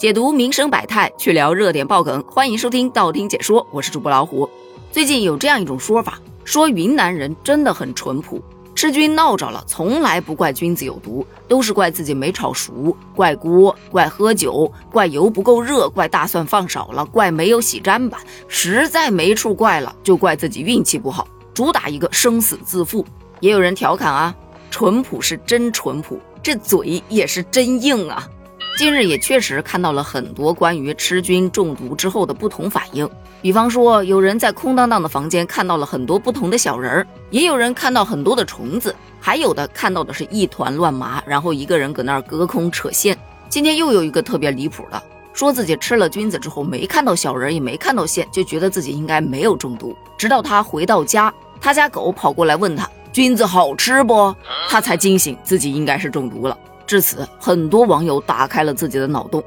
解读民生百态，去聊热点爆梗，欢迎收听道听解说，我是主播老虎。最近有这样一种说法，说云南人真的很淳朴，吃菌闹着了，从来不怪菌子有毒，都是怪自己没炒熟，怪锅，怪喝酒，怪油不够热，怪大蒜放少了，怪没有洗砧板，实在没处怪了，就怪自己运气不好，主打一个生死自负。也有人调侃啊，淳朴是真淳朴，这嘴也是真硬啊。近日也确实看到了很多关于吃菌中毒之后的不同反应，比方说有人在空荡荡的房间看到了很多不同的小人儿，也有人看到很多的虫子，还有的看到的是一团乱麻，然后一个人搁那儿隔空扯线。今天又有一个特别离谱的，说自己吃了菌子之后没看到小人，也没看到线，就觉得自己应该没有中毒。直到他回到家，他家狗跑过来问他菌子好吃不，他才惊醒自己应该是中毒了。至此，很多网友打开了自己的脑洞。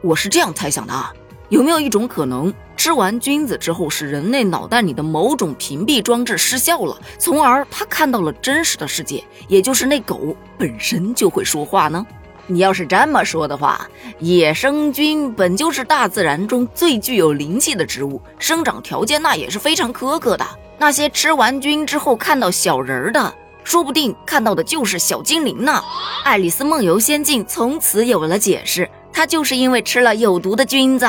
我是这样猜想的啊，有没有一种可能，吃完菌子之后，是人类脑袋里的某种屏蔽装置失效了，从而他看到了真实的世界，也就是那狗本身就会说话呢？你要是这么说的话，野生菌本就是大自然中最具有灵气的植物，生长条件那也是非常苛刻的。那些吃完菌之后看到小人儿的。说不定看到的就是小精灵呢。爱丽丝梦游仙境从此有了解释，她就是因为吃了有毒的菌子。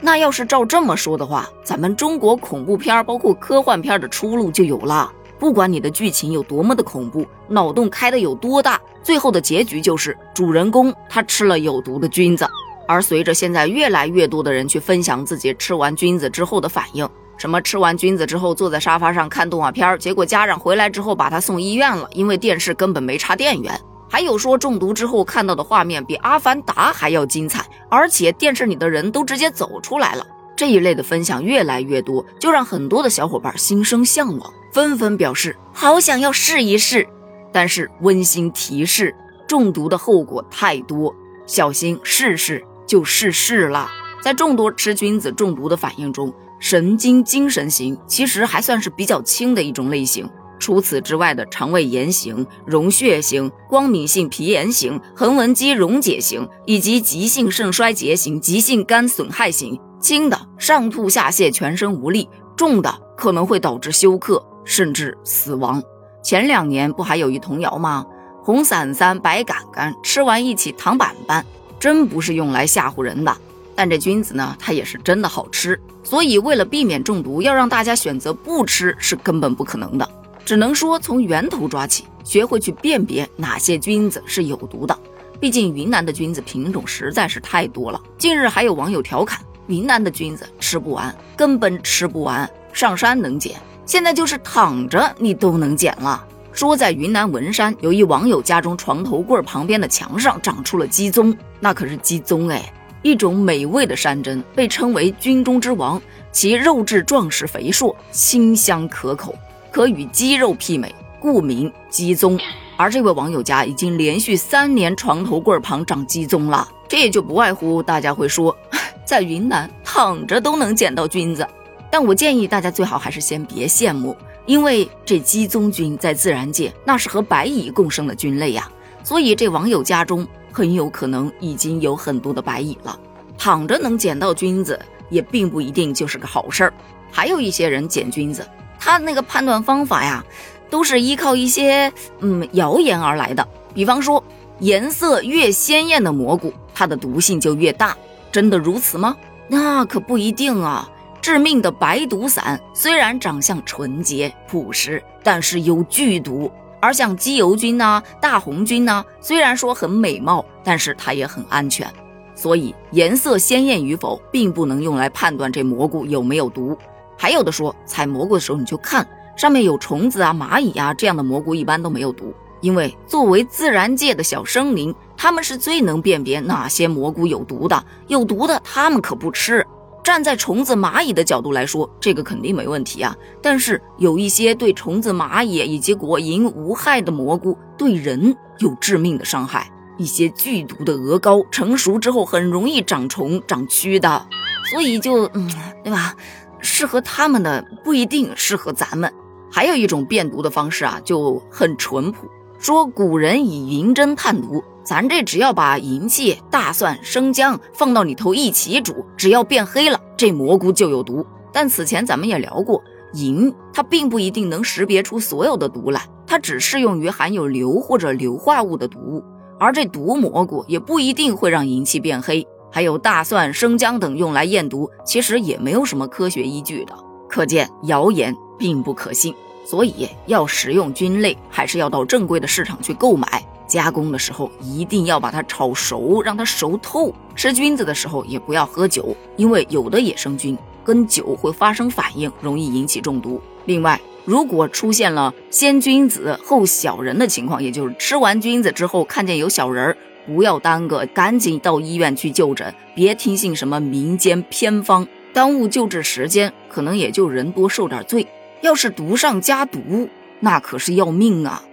那要是照这么说的话，咱们中国恐怖片包括科幻片的出路就有了。不管你的剧情有多么的恐怖，脑洞开的有多大，最后的结局就是主人公他吃了有毒的菌子。而随着现在越来越多的人去分享自己吃完菌子之后的反应。什么吃完菌子之后坐在沙发上看动画片，结果家长回来之后把他送医院了，因为电视根本没插电源。还有说中毒之后看到的画面比《阿凡达》还要精彩，而且电视里的人都直接走出来了。这一类的分享越来越多，就让很多的小伙伴心生向往，纷纷表示好想要试一试。但是温馨提示：中毒的后果太多，小心试试就试试了。在众多吃菌子中毒的反应中，神经精神型其实还算是比较轻的一种类型。除此之外的肠胃炎型、溶血型、光敏性皮炎型、横纹肌溶解型，以及急性肾衰竭型、急性肝损害型，轻的上吐下泻、全身无力，重的可能会导致休克甚至死亡。前两年不还有一童谣吗？红伞伞、白杆杆，吃完一起躺板板，真不是用来吓唬人的。但这菌子呢，它也是真的好吃，所以为了避免中毒，要让大家选择不吃是根本不可能的。只能说从源头抓起，学会去辨别哪些菌子是有毒的。毕竟云南的菌子品种实在是太多了。近日还有网友调侃，云南的菌子吃不完，根本吃不完。上山能捡，现在就是躺着你都能捡了。说在云南文山有一网友家中床头柜旁边的墙上长出了鸡枞，那可是鸡枞哎。一种美味的山珍，被称为菌中之王，其肉质壮实肥硕，清香可口，可与鸡肉媲美，故名鸡枞。而这位网友家已经连续三年床头柜旁长鸡枞了，这也就不外乎大家会说，在云南躺着都能捡到菌子。但我建议大家最好还是先别羡慕，因为这鸡枞菌在自然界那是和白蚁共生的菌类呀，所以这网友家中。很有可能已经有很多的白蚁了，躺着能捡到菌子也并不一定就是个好事儿。还有一些人捡菌子，他那个判断方法呀，都是依靠一些嗯谣言而来的。比方说，颜色越鲜艳的蘑菇，它的毒性就越大，真的如此吗？那可不一定啊。致命的白毒伞虽然长相纯洁朴实，但是有剧毒。而像鸡油菌呐、大红菌呐，虽然说很美貌，但是它也很安全。所以颜色鲜艳与否，并不能用来判断这蘑菇有没有毒。还有的说，采蘑菇的时候你就看上面有虫子啊、蚂蚁啊，这样的蘑菇一般都没有毒。因为作为自然界的小生灵，它们是最能辨别哪些蘑菇有毒的，有毒的它们可不吃。站在虫子、蚂蚁的角度来说，这个肯定没问题啊。但是有一些对虫子、蚂蚁以及果蝇无害的蘑菇，对人有致命的伤害。一些剧毒的鹅膏成熟之后很容易长虫、长蛆的，所以就嗯，对吧？适合他们的不一定适合咱们。还有一种辨毒的方式啊，就很淳朴，说古人以银针探毒。咱这只要把银器、大蒜、生姜放到里头一起煮，只要变黑了，这蘑菇就有毒。但此前咱们也聊过，银它并不一定能识别出所有的毒来，它只适用于含有硫或者硫化物的毒物。而这毒蘑菇也不一定会让银器变黑。还有大蒜、生姜等用来验毒，其实也没有什么科学依据的，可见谣言并不可信。所以要食用菌类，还是要到正规的市场去购买。加工的时候一定要把它炒熟，让它熟透。吃菌子的时候也不要喝酒，因为有的野生菌跟酒会发生反应，容易引起中毒。另外，如果出现了先君子后小人的情况，也就是吃完菌子之后看见有小人儿。不要耽搁，赶紧到医院去就诊，别听信什么民间偏方，耽误救治时间，可能也就人多受点罪。要是毒上加毒，那可是要命啊！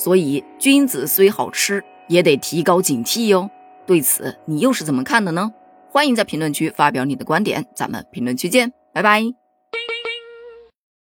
所以君子虽好吃，也得提高警惕哟。对此，你又是怎么看的呢？欢迎在评论区发表你的观点，咱们评论区见，拜拜。